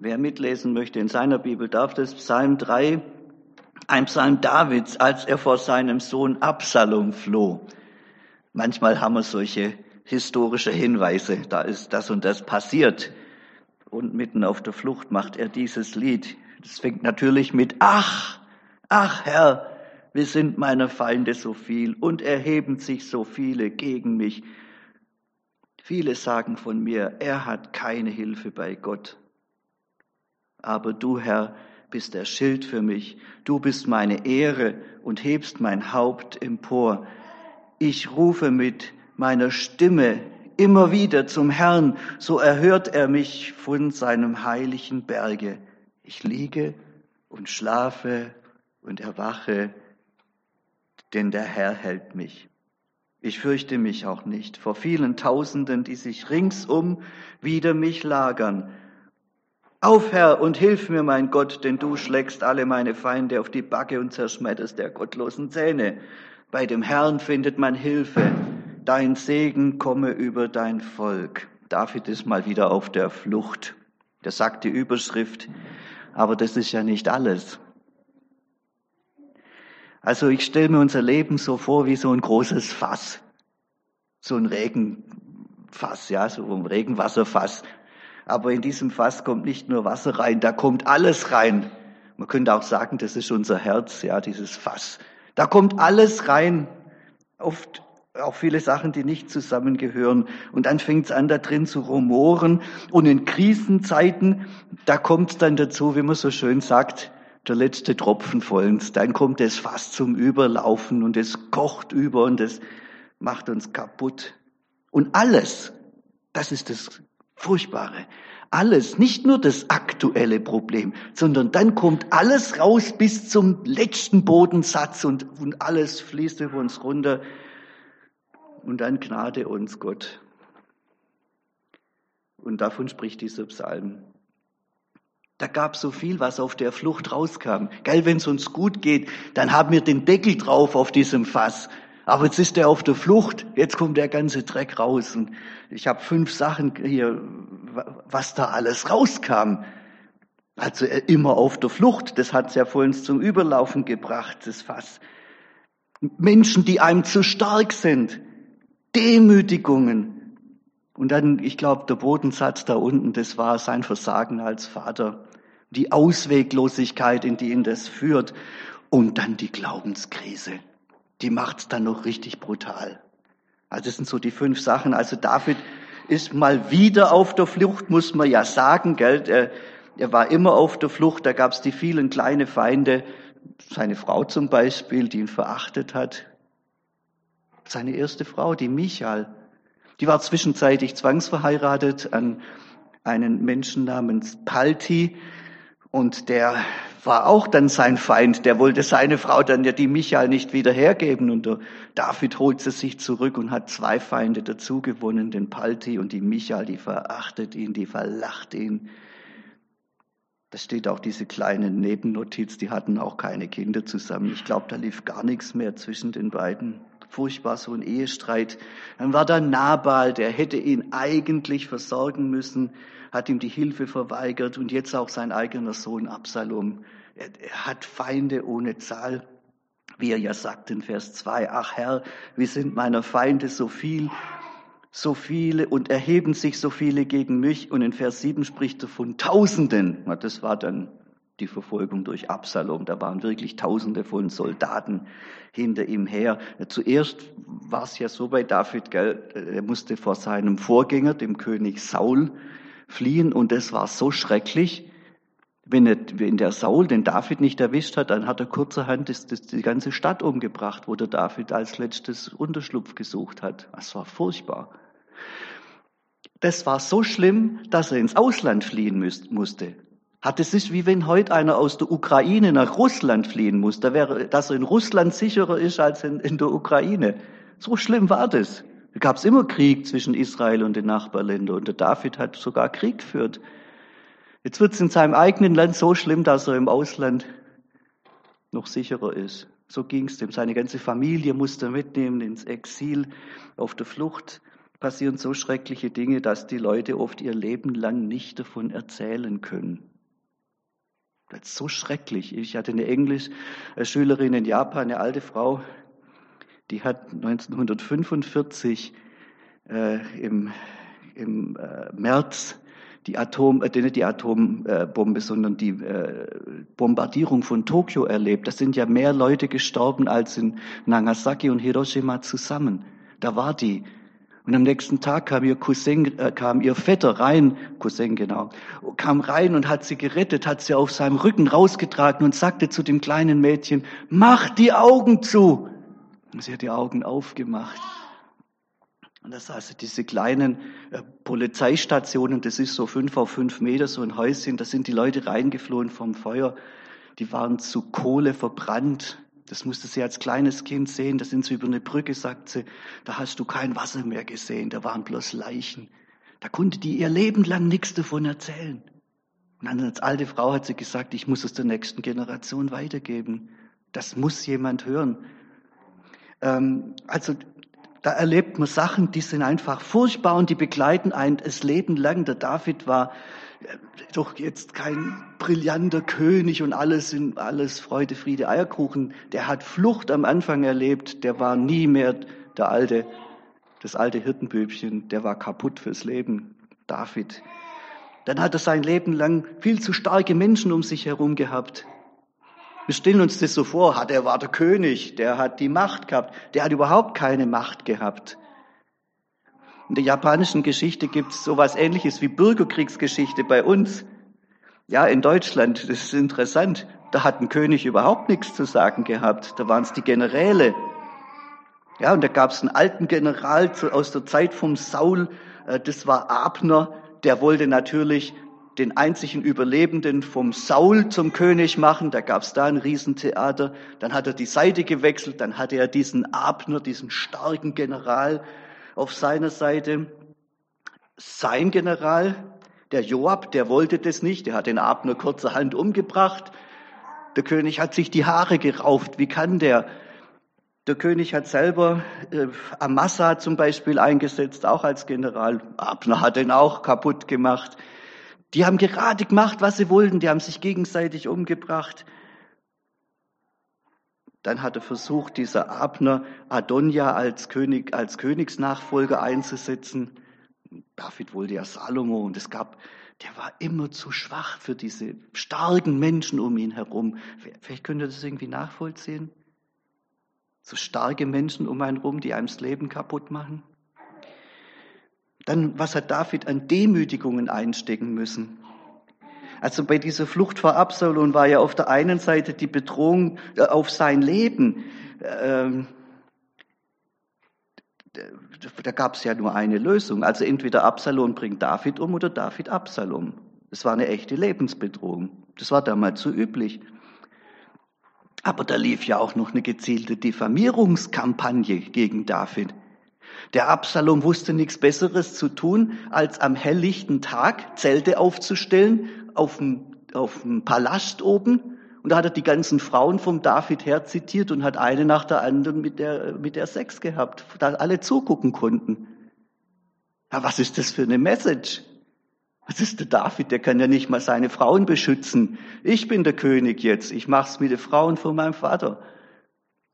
Wer mitlesen möchte in seiner Bibel, darf das Psalm 3, ein Psalm Davids, als er vor seinem Sohn Absalom floh. Manchmal haben wir solche historische Hinweise, da ist das und das passiert. Und mitten auf der Flucht macht er dieses Lied. Das fängt natürlich mit Ach, ach Herr, wir sind meiner Feinde so viel und erheben sich so viele gegen mich. Viele sagen von mir, er hat keine Hilfe bei Gott. Aber du, Herr, bist der Schild für mich. Du bist meine Ehre und hebst mein Haupt empor. Ich rufe mit meiner Stimme immer wieder zum Herrn, so erhört er mich von seinem heiligen Berge. Ich liege und schlafe und erwache, denn der Herr hält mich. Ich fürchte mich auch nicht vor vielen Tausenden, die sich ringsum wider mich lagern. Auf, Herr, und hilf mir, mein Gott, denn du schlägst alle meine Feinde auf die Backe und zerschmetterst der gottlosen Zähne. Bei dem Herrn findet man Hilfe. Dein Segen komme über dein Volk. David ist mal wieder auf der Flucht. Das sagt die Überschrift. Aber das ist ja nicht alles. Also ich stelle mir unser Leben so vor wie so ein großes Fass. So ein Regenfass, ja, so ein Regenwasserfass. Aber in diesem Fass kommt nicht nur Wasser rein, da kommt alles rein. Man könnte auch sagen, das ist unser Herz, ja, dieses Fass. Da kommt alles rein. Oft auch viele Sachen, die nicht zusammengehören. Und dann fängt es an, da drin zu rumoren. Und in Krisenzeiten, da kommt es dann dazu, wie man so schön sagt, der letzte Tropfen vollends. Dann kommt es fast zum Überlaufen und es kocht über und es macht uns kaputt. Und alles, das ist das Furchtbare. Alles, nicht nur das aktuelle Problem, sondern dann kommt alles raus bis zum letzten Bodensatz und, und alles fließt über uns runter. Und dann gnade uns Gott. Und davon spricht dieser Psalm. Da gab so viel, was auf der Flucht rauskam. Gell, wenn es uns gut geht, dann haben wir den Deckel drauf auf diesem Fass. Aber jetzt ist er auf der Flucht, jetzt kommt der ganze Dreck raus. Und ich habe fünf Sachen hier, was da alles rauskam. Also immer auf der Flucht, das hat's ja vorhin zum Überlaufen gebracht, das Fass. Menschen, die einem zu stark sind, Demütigungen. Und dann, ich glaube, der Bodensatz da unten, das war sein Versagen als Vater die Ausweglosigkeit, in die ihn das führt und dann die Glaubenskrise. Die macht's dann noch richtig brutal. Also das sind so die fünf Sachen. Also David ist mal wieder auf der Flucht, muss man ja sagen, gell? Er, er war immer auf der Flucht. Da gab's die vielen kleine Feinde. Seine Frau zum Beispiel, die ihn verachtet hat. Seine erste Frau, die Michael, die war zwischenzeitlich zwangsverheiratet an einen Menschen namens Palti. Und der war auch dann sein Feind. Der wollte seine Frau dann ja die Michael nicht wieder hergeben. Und der David holt sie sich zurück und hat zwei Feinde dazu gewonnen, den Palti und die Michael, die verachtet ihn, die verlacht ihn. Da steht auch diese kleine Nebennotiz, die hatten auch keine Kinder zusammen. Ich glaube, da lief gar nichts mehr zwischen den beiden. Furchtbar so ein Ehestreit. Dann war da Nabal, der hätte ihn eigentlich versorgen müssen hat ihm die Hilfe verweigert und jetzt auch sein eigener Sohn Absalom. Er, er hat Feinde ohne Zahl, wie er ja sagt in Vers 2, ach Herr, wie sind meiner Feinde so viel, so viele und erheben sich so viele gegen mich. Und in Vers 7 spricht er von Tausenden. Das war dann die Verfolgung durch Absalom. Da waren wirklich Tausende von Soldaten hinter ihm her. Zuerst war es ja so bei David, gell, er musste vor seinem Vorgänger, dem König Saul, fliehen und es war so schrecklich. Wenn, er, wenn der Saul den David nicht erwischt hat, dann hat er kurzerhand das, das, die ganze Stadt umgebracht, wo der David als letztes Unterschlupf gesucht hat. Das war furchtbar. Das war so schlimm, dass er ins Ausland fliehen müß, musste. Hat es ist wie wenn heute einer aus der Ukraine nach Russland fliehen muss. Da wäre, dass er in Russland sicherer ist als in, in der Ukraine. So schlimm war das. Da gab es immer Krieg zwischen Israel und den Nachbarländern und der David hat sogar Krieg geführt. Jetzt wird es in seinem eigenen Land so schlimm, dass er im Ausland noch sicherer ist. So ging es dem. Seine ganze Familie musste mitnehmen ins Exil, auf der Flucht. passieren so schreckliche Dinge, dass die Leute oft ihr Leben lang nicht davon erzählen können. Das ist so schrecklich. Ich hatte eine Englischschülerin in Japan, eine alte Frau, die hat 1945 äh, im, im äh, März die Atom, äh, nicht die Atombombe, sondern die äh, Bombardierung von Tokio erlebt. Da sind ja mehr Leute gestorben als in Nagasaki und Hiroshima zusammen. Da war die. Und am nächsten Tag kam ihr Cousin, äh, kam ihr Vetter rein, Cousin genau, kam rein und hat sie gerettet, hat sie auf seinem Rücken rausgetragen und sagte zu dem kleinen Mädchen, mach die Augen zu. Und sie hat die Augen aufgemacht. Und das also diese kleinen äh, Polizeistationen, das ist so fünf auf fünf Meter, so ein Häuschen, da sind die Leute reingeflohen vom Feuer. Die waren zu Kohle verbrannt. Das musste sie als kleines Kind sehen. Da sind sie über eine Brücke, sagt sie. Da hast du kein Wasser mehr gesehen. Da waren bloß Leichen. Da konnte die ihr Leben lang nichts davon erzählen. Und dann als alte Frau hat sie gesagt, ich muss es der nächsten Generation weitergeben. Das muss jemand hören. Ähm, also da erlebt man Sachen, die sind einfach furchtbar und die begleiten einen das Leben lang. Der David war doch jetzt kein brillanter König und alles in alles Freude, Friede, Eierkuchen. Der hat Flucht am Anfang erlebt. Der war nie mehr der alte, das alte Hirtenbübchen. Der war kaputt fürs Leben. David. Dann hat er sein Leben lang viel zu starke Menschen um sich herum gehabt. Wir stellen uns das so vor, hat er war der König, der hat die Macht gehabt, der hat überhaupt keine Macht gehabt. In der japanischen Geschichte gibt es sowas ähnliches wie Bürgerkriegsgeschichte bei uns. Ja, in Deutschland, das ist interessant, da hat ein König überhaupt nichts zu sagen gehabt, da waren es die Generäle. Ja, und da gab es einen alten General aus der Zeit vom Saul, äh, das war Abner, der wollte natürlich den einzigen Überlebenden vom Saul zum König machen. Da gab es da ein Riesentheater. Dann hat er die Seite gewechselt. Dann hatte er diesen Abner, diesen starken General auf seiner Seite. Sein General, der Joab, der wollte das nicht. Der hat den Abner kurzerhand umgebracht. Der König hat sich die Haare gerauft. Wie kann der? Der König hat selber äh, Amasa zum Beispiel eingesetzt, auch als General. Abner hat ihn auch kaputt gemacht. Die haben gerade gemacht, was sie wollten. Die haben sich gegenseitig umgebracht. Dann hat er versucht, dieser Abner Adonja als König, als Königsnachfolger einzusetzen. David wollte ja Salomo und es gab, der war immer zu schwach für diese starken Menschen um ihn herum. Vielleicht könnt ihr das irgendwie nachvollziehen. So starke Menschen um einen herum, die einem das Leben kaputt machen. Dann, was hat David an Demütigungen einstecken müssen? Also bei dieser Flucht vor Absalom war ja auf der einen Seite die Bedrohung äh, auf sein Leben. Ähm, da gab es ja nur eine Lösung. Also entweder Absalom bringt David um oder David Absalom. Das war eine echte Lebensbedrohung. Das war damals so üblich. Aber da lief ja auch noch eine gezielte Diffamierungskampagne gegen David. Der Absalom wusste nichts Besseres zu tun, als am helllichten Tag Zelte aufzustellen auf dem, auf dem Palast oben. Und da hat er die ganzen Frauen vom David her zitiert und hat eine nach der anderen mit der, mit der Sex gehabt, da alle zugucken konnten. Ja, was ist das für eine Message? Was ist der David? Der kann ja nicht mal seine Frauen beschützen. Ich bin der König jetzt. Ich mach's mit den Frauen von meinem Vater.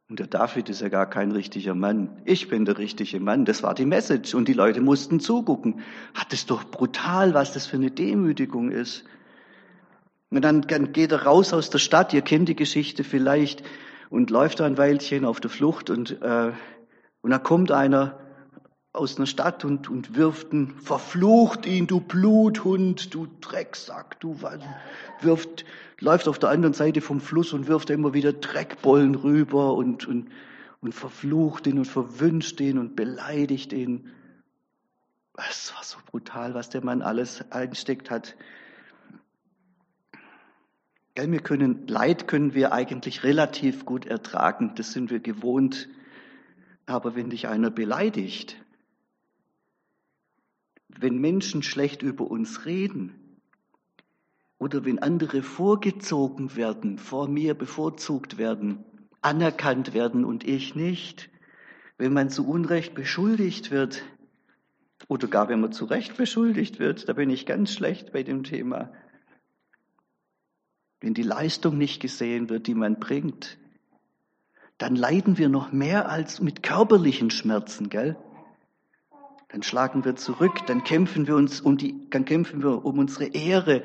Und der David ist ja gar kein richtiger Mann. Ich bin der richtige Mann. Das war die Message. Und die Leute mussten zugucken. Hat es doch brutal, was das für eine Demütigung ist. Und dann geht er raus aus der Stadt. Ihr kennt die Geschichte vielleicht. Und läuft da ein Weilchen auf der Flucht. Und, äh, und dann kommt einer aus einer Stadt und, und wirft ihn, verflucht ihn, du Bluthund, du Drecksack, du wirft, läuft auf der anderen Seite vom Fluss und wirft immer wieder Dreckbollen rüber und, und, und verflucht ihn und verwünscht ihn und beleidigt ihn. Es war so brutal, was der Mann alles einsteckt hat. Wir können, Leid können wir eigentlich relativ gut ertragen, das sind wir gewohnt. Aber wenn dich einer beleidigt, wenn Menschen schlecht über uns reden oder wenn andere vorgezogen werden, vor mir bevorzugt werden, anerkannt werden und ich nicht, wenn man zu Unrecht beschuldigt wird, Oder gar wenn man zu Recht beschuldigt wird, da bin ich ganz schlecht bei dem Thema. Wenn die Leistung nicht gesehen wird, die man bringt, dann leiden wir noch mehr als mit körperlichen Schmerzen, gell? Dann schlagen wir zurück, dann kämpfen wir uns um die, dann kämpfen wir um unsere Ehre.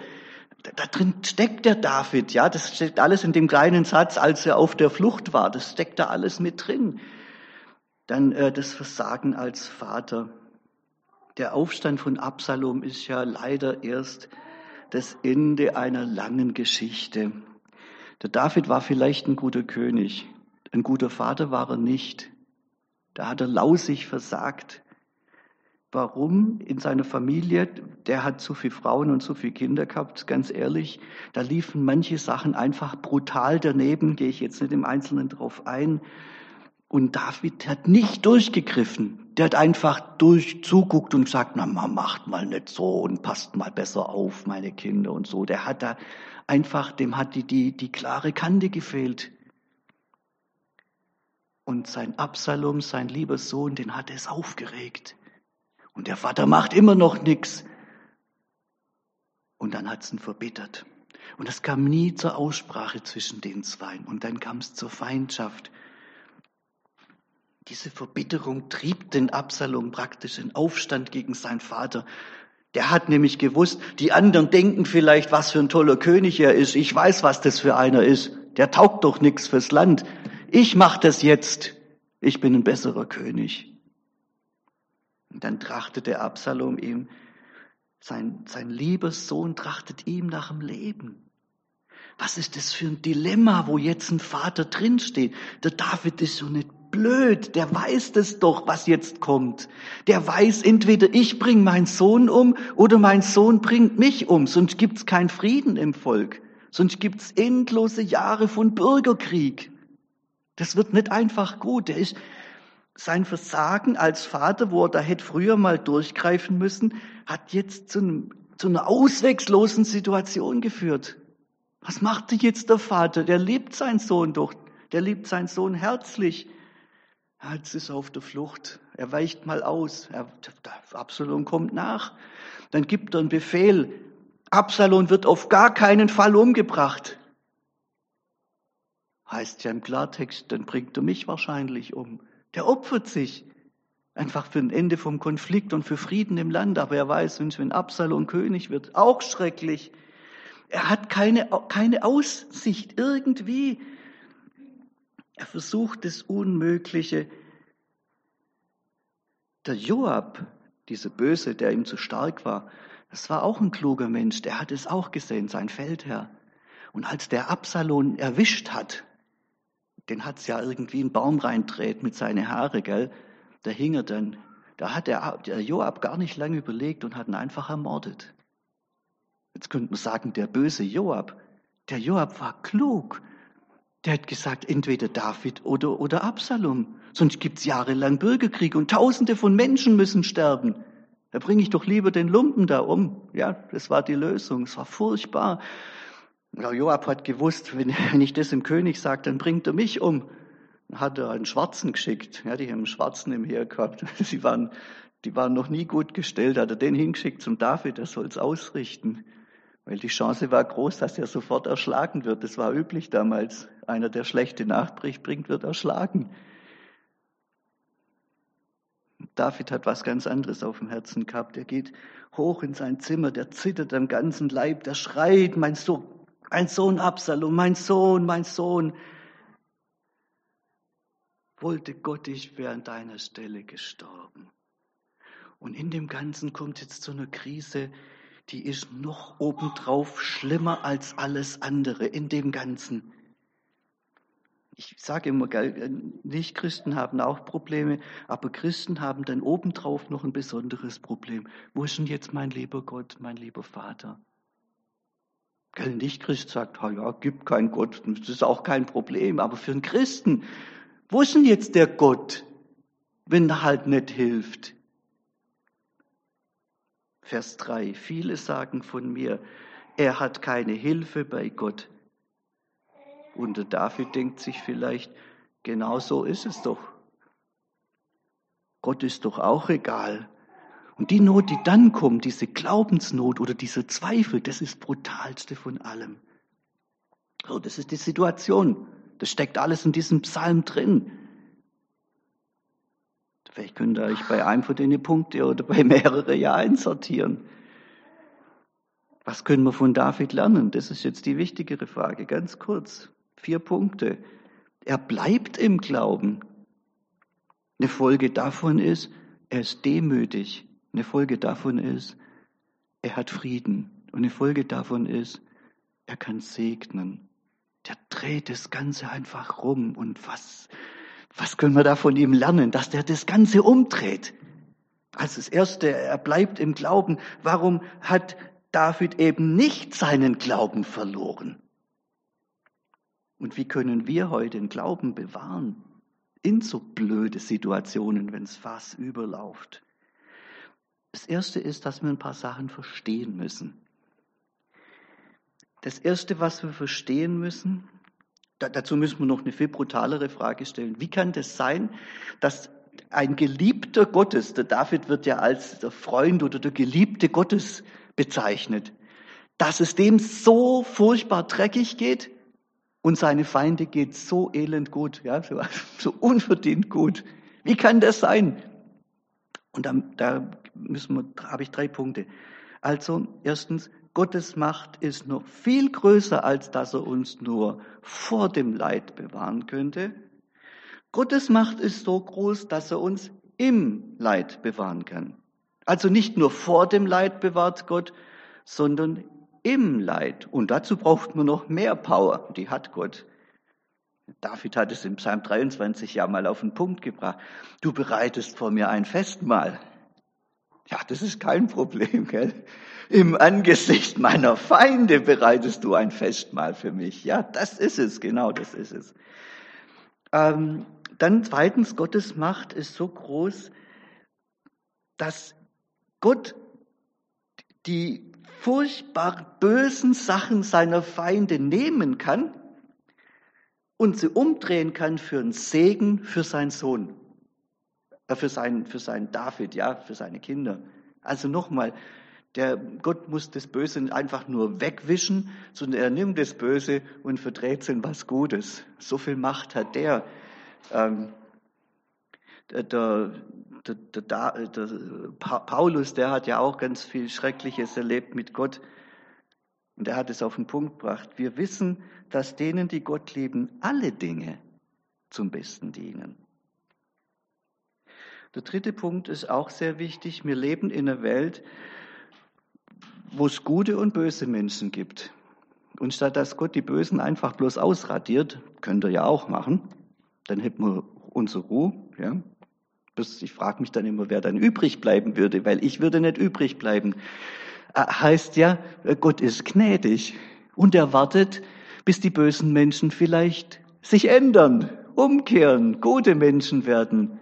Da, da drin steckt der David, ja, das steckt alles in dem kleinen Satz, als er auf der Flucht war. Das steckt da alles mit drin. Dann äh, das Versagen als Vater. Der Aufstand von Absalom ist ja leider erst das Ende einer langen Geschichte. Der David war vielleicht ein guter König, ein guter Vater war er nicht. Da hat er lausig versagt. Warum in seiner Familie, der hat zu viele Frauen und zu viele Kinder gehabt, ganz ehrlich, da liefen manche Sachen einfach brutal daneben, gehe ich jetzt nicht im Einzelnen drauf ein. Und David hat nicht durchgegriffen. Der hat einfach durchzuguckt und gesagt, na, man macht mal nicht so und passt mal besser auf, meine Kinder und so. Der hat da einfach, dem hat die, die, die klare Kante gefehlt. Und sein Absalom, sein lieber Sohn, den hat es aufgeregt. Und der Vater macht immer noch nichts. Und dann hat es ihn verbittert. Und es kam nie zur Aussprache zwischen den zwei. Und dann kam es zur Feindschaft. Diese Verbitterung trieb den Absalom praktisch in Aufstand gegen seinen Vater. Der hat nämlich gewusst, die anderen denken vielleicht, was für ein toller König er ist. Ich weiß, was das für einer ist. Der taugt doch nichts fürs Land. Ich mache das jetzt. Ich bin ein besserer König. Und dann trachtet der Absalom ihm, sein, sein lieber Sohn trachtet ihm nach dem Leben. Was ist das für ein Dilemma, wo jetzt ein Vater drinsteht? Der David ist so nicht blöd, der weiß das doch, was jetzt kommt. Der weiß, entweder ich bringe meinen Sohn um oder mein Sohn bringt mich um, sonst gibt's keinen Frieden im Volk. Sonst gibt's endlose Jahre von Bürgerkrieg. Das wird nicht einfach gut. Der ist, sein Versagen als Vater, wo er da hätte früher mal durchgreifen müssen, hat jetzt zu, einem, zu einer ausweglosen Situation geführt. Was macht jetzt der Vater? Der liebt seinen Sohn doch. Der liebt seinen Sohn herzlich. Jetzt ist er auf der Flucht. Er weicht mal aus. Er, Absalom kommt nach. Dann gibt er einen Befehl. Absalom wird auf gar keinen Fall umgebracht. Heißt ja im Klartext, dann bringt er mich wahrscheinlich um. Der opfert sich einfach für ein Ende vom Konflikt und für Frieden im Land. Aber er weiß, wenn Absalom König wird, auch schrecklich. Er hat keine, keine Aussicht irgendwie. Er versucht das Unmögliche. Der Joab, dieser Böse, der ihm zu stark war, das war auch ein kluger Mensch. Der hat es auch gesehen, sein Feldherr. Und als der Absalom erwischt hat, den hat's ja irgendwie einen Baum reindreht mit seinen Haare, gell? Da hing er dann. Da hat der, der Joab gar nicht lange überlegt und hat ihn einfach ermordet. Jetzt könnte man sagen, der böse Joab. Der Joab war klug. Der hat gesagt, entweder David oder, oder Absalom. Sonst gibt's jahrelang Bürgerkrieg und Tausende von Menschen müssen sterben. Da bringe ich doch lieber den Lumpen da um. Ja, das war die Lösung. Es war furchtbar. Ja, Joab hat gewusst, wenn, wenn ich das im König sage, dann bringt er mich um. Dann hat er einen Schwarzen geschickt. Ja, die haben einen Schwarzen im Heer gehabt. Sie waren, die waren noch nie gut gestellt. Hat er den hingeschickt zum David, der soll es ausrichten. Weil die Chance war groß, dass er sofort erschlagen wird. Das war üblich damals. Einer, der schlechte Nachricht bringt, wird erschlagen. David hat was ganz anderes auf dem Herzen gehabt. Er geht hoch in sein Zimmer, der zittert am ganzen Leib, der schreit, mein Sohn, mein Sohn Absalom, mein Sohn, mein Sohn. Wollte Gott, ich wäre an deiner Stelle gestorben. Und in dem Ganzen kommt jetzt so eine Krise, die ist noch obendrauf schlimmer als alles andere in dem Ganzen. Ich sage immer, Nicht-Christen haben auch Probleme, aber Christen haben dann obendrauf noch ein besonderes Problem. Wo ist denn jetzt mein lieber Gott, mein lieber Vater? Ein Nicht-Christ sagt, oh ja, gibt keinen Gott, das ist auch kein Problem. Aber für einen Christen, wo ist denn jetzt der Gott, wenn er halt nicht hilft? Vers 3. Viele sagen von mir, er hat keine Hilfe bei Gott. Und der David denkt sich vielleicht, genau so ist es doch. Gott ist doch auch egal. Und die Not, die dann kommt, diese Glaubensnot oder dieser Zweifel, das ist brutalste von allem. So, das ist die Situation. Das steckt alles in diesem Psalm drin. Vielleicht könnt ihr euch bei einem von den Punkten oder bei mehreren ja einsortieren. Was können wir von David lernen? Das ist jetzt die wichtigere Frage, ganz kurz. Vier Punkte. Er bleibt im Glauben. Eine Folge davon ist, er ist demütig. Eine Folge davon ist, er hat Frieden. Und eine Folge davon ist, er kann segnen. Der dreht das Ganze einfach rum. Und was, was können wir da von ihm lernen, dass der das Ganze umdreht? Als das Erste, er bleibt im Glauben. Warum hat David eben nicht seinen Glauben verloren? Und wie können wir heute den Glauben bewahren? In so blöde Situationen, wenn es fast überläuft. Das erste ist, dass wir ein paar Sachen verstehen müssen. Das erste, was wir verstehen müssen, da, dazu müssen wir noch eine viel brutalere Frage stellen. Wie kann das sein, dass ein Geliebter Gottes, der David wird ja als der Freund oder der Geliebte Gottes bezeichnet, dass es dem so furchtbar dreckig geht und seine Feinde geht so elend gut, ja, so, so unverdient gut. Wie kann das sein? Und da, da müssen wir, habe ich drei Punkte. Also erstens, Gottes Macht ist noch viel größer, als dass er uns nur vor dem Leid bewahren könnte. Gottes Macht ist so groß, dass er uns im Leid bewahren kann. Also nicht nur vor dem Leid bewahrt Gott, sondern im Leid. Und dazu braucht man noch mehr Power. Die hat Gott. David hat es im Psalm 23 ja mal auf den Punkt gebracht. Du bereitest vor mir ein Festmahl. Ja, das ist kein Problem, gell? Im Angesicht meiner Feinde bereitest du ein Festmahl für mich. Ja, das ist es, genau, das ist es. Ähm, dann zweitens, Gottes Macht ist so groß, dass Gott die furchtbar bösen Sachen seiner Feinde nehmen kann und sie umdrehen kann für einen Segen für seinen Sohn, für seinen, für seinen David, ja, für seine Kinder. Also nochmal, der Gott muss das Böse einfach nur wegwischen, sondern er nimmt das Böse und verdreht es in was Gutes. So viel Macht hat der. Ähm, der, der, der, der, Paulus, der hat ja auch ganz viel Schreckliches erlebt mit Gott. Und er hat es auf den Punkt gebracht. Wir wissen, dass denen, die Gott lieben, alle Dinge zum Besten dienen. Der dritte Punkt ist auch sehr wichtig. Wir leben in einer Welt, wo es gute und böse Menschen gibt. Und statt dass Gott die Bösen einfach bloß ausradiert, könnte er ja auch machen, dann hätten wir unsere Ruhe. Ja. Ich frage mich dann immer, wer dann übrig bleiben würde, weil ich würde nicht übrig bleiben. Äh, heißt ja, Gott ist gnädig und er wartet, bis die bösen Menschen vielleicht sich ändern, umkehren, gute Menschen werden.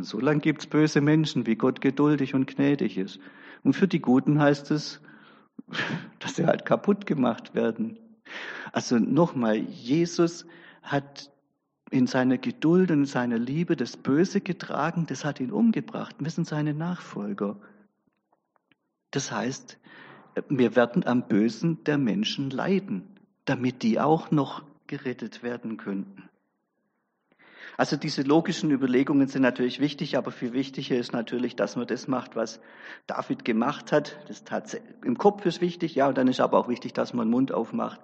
So lange gibt's böse Menschen, wie Gott geduldig und gnädig ist. Und für die Guten heißt es, dass sie halt kaputt gemacht werden. Also nochmal, Jesus hat in seiner Geduld und in seiner Liebe das Böse getragen, das hat ihn umgebracht. Wir sind seine Nachfolger. Das heißt, wir werden am Bösen der Menschen leiden, damit die auch noch gerettet werden könnten. Also diese logischen Überlegungen sind natürlich wichtig, aber viel wichtiger ist natürlich, dass man das macht, was David gemacht hat. Das tat im Kopf ist wichtig, ja, und dann ist aber auch wichtig, dass man den Mund aufmacht.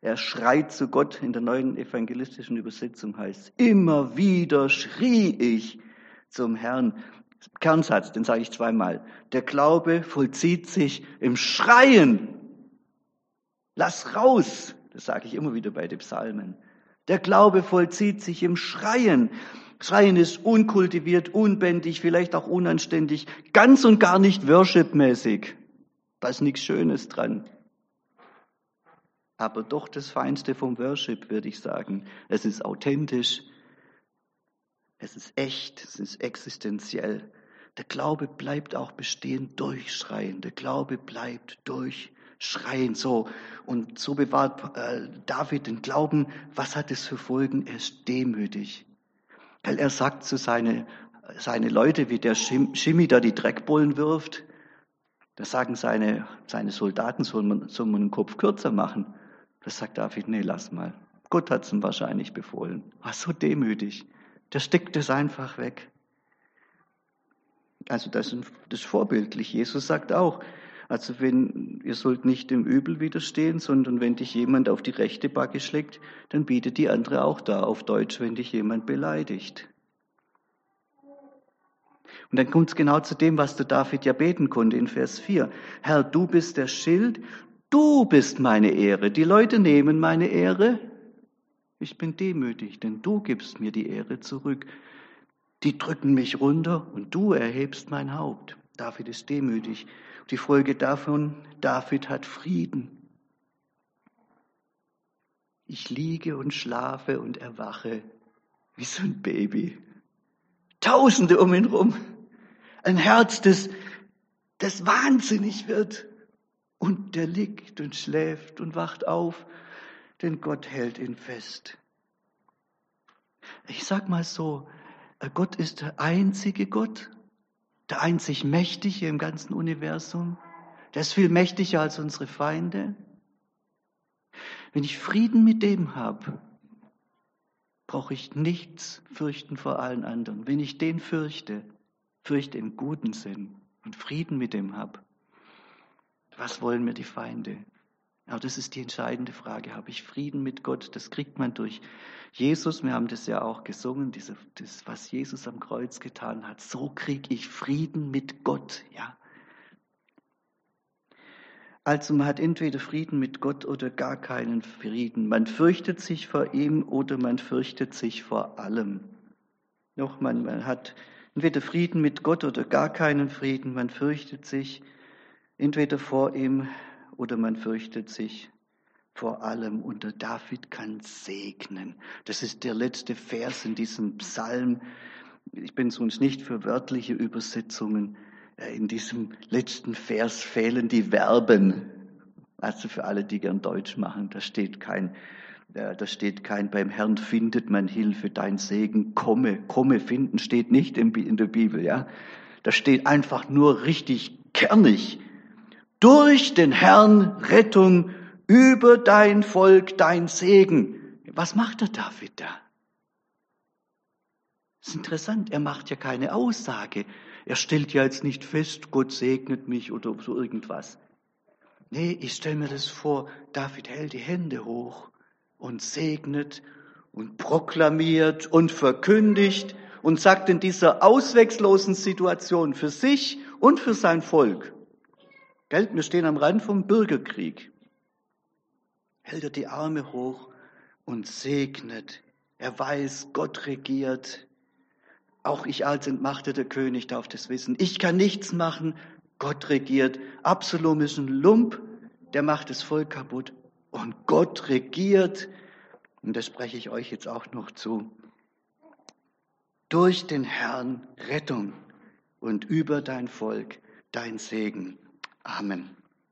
Er schreit zu Gott in der neuen evangelistischen Übersetzung heißt, immer wieder schrie ich zum Herrn. Kernsatz, den sage ich zweimal. Der Glaube vollzieht sich im Schreien. Lass raus. Das sage ich immer wieder bei den Psalmen. Der Glaube vollzieht sich im Schreien. Schreien ist unkultiviert, unbändig, vielleicht auch unanständig, ganz und gar nicht worshipmäßig. Da ist nichts Schönes dran. Aber doch das Feinste vom Worship, würde ich sagen. Es ist authentisch, es ist echt, es ist existenziell. Der Glaube bleibt auch bestehen durch Schreien. Der Glaube bleibt durch Schreien. So. Und so bewahrt äh, David den Glauben. Was hat es für Folgen? Er ist demütig. Weil er sagt zu seinen seine Leute, wie der Schimmi da die Dreckbullen wirft, da sagen seine, seine Soldaten, soll man, soll man den Kopf kürzer machen. Das sagt David, nee, lass mal. Gott hat es ihm wahrscheinlich befohlen. War so demütig. Der steckt es einfach weg. Also das ist vorbildlich. Jesus sagt auch, also wenn, ihr sollt nicht dem Übel widerstehen, sondern wenn dich jemand auf die rechte Backe schlägt, dann bietet die andere auch da, auf Deutsch, wenn dich jemand beleidigt. Und dann kommt es genau zu dem, was der David ja beten konnte in Vers 4. Herr, du bist der Schild, du bist meine Ehre. Die Leute nehmen meine Ehre. Ich bin demütig, denn du gibst mir die Ehre zurück. Die drücken mich runter und du erhebst mein Haupt. David ist demütig. Die Folge davon, David hat Frieden. Ich liege und schlafe und erwache wie so ein Baby. Tausende um ihn rum. Ein Herz, das, das wahnsinnig wird. Und der liegt und schläft und wacht auf, denn Gott hält ihn fest. Ich sag mal so, Gott ist der einzige Gott, der einzig Mächtige im ganzen Universum. Der ist viel mächtiger als unsere Feinde. Wenn ich Frieden mit dem habe, brauche ich nichts fürchten vor allen anderen. Wenn ich den fürchte, fürchte im guten Sinn und Frieden mit dem habe, was wollen mir die Feinde? Aber das ist die entscheidende Frage. Habe ich Frieden mit Gott? Das kriegt man durch Jesus. Wir haben das ja auch gesungen, diese, das, was Jesus am Kreuz getan hat. So kriege ich Frieden mit Gott. Ja. Also man hat entweder Frieden mit Gott oder gar keinen Frieden. Man fürchtet sich vor ihm oder man fürchtet sich vor allem. Nochmal, man hat entweder Frieden mit Gott oder gar keinen Frieden. Man fürchtet sich entweder vor ihm oder man fürchtet sich vor allem. Und der David kann segnen. Das ist der letzte Vers in diesem Psalm. Ich bin sonst nicht für wörtliche Übersetzungen. Äh, in diesem letzten Vers fehlen die Verben. Also für alle, die gern Deutsch machen, da steht kein, äh, da steht kein, beim Herrn findet man Hilfe, dein Segen, komme, komme finden, steht nicht in der Bibel, ja. Da steht einfach nur richtig kernig. Durch den Herrn Rettung über dein Volk, dein Segen. Was macht der David da? Das ist interessant, er macht ja keine Aussage. Er stellt ja jetzt nicht fest, Gott segnet mich oder so irgendwas. Nee, ich stelle mir das vor, David hält die Hände hoch und segnet und proklamiert und verkündigt und sagt in dieser ausweglosen Situation für sich und für sein Volk. Gell? Wir stehen am Rand vom Bürgerkrieg. Hält er die Arme hoch und segnet. Er weiß, Gott regiert. Auch ich als entmachteter König darf das wissen. Ich kann nichts machen, Gott regiert. Absalom ist ein Lump, der macht das Volk kaputt. Und Gott regiert. Und das spreche ich euch jetzt auch noch zu. Durch den Herrn Rettung und über dein Volk dein Segen. Amen.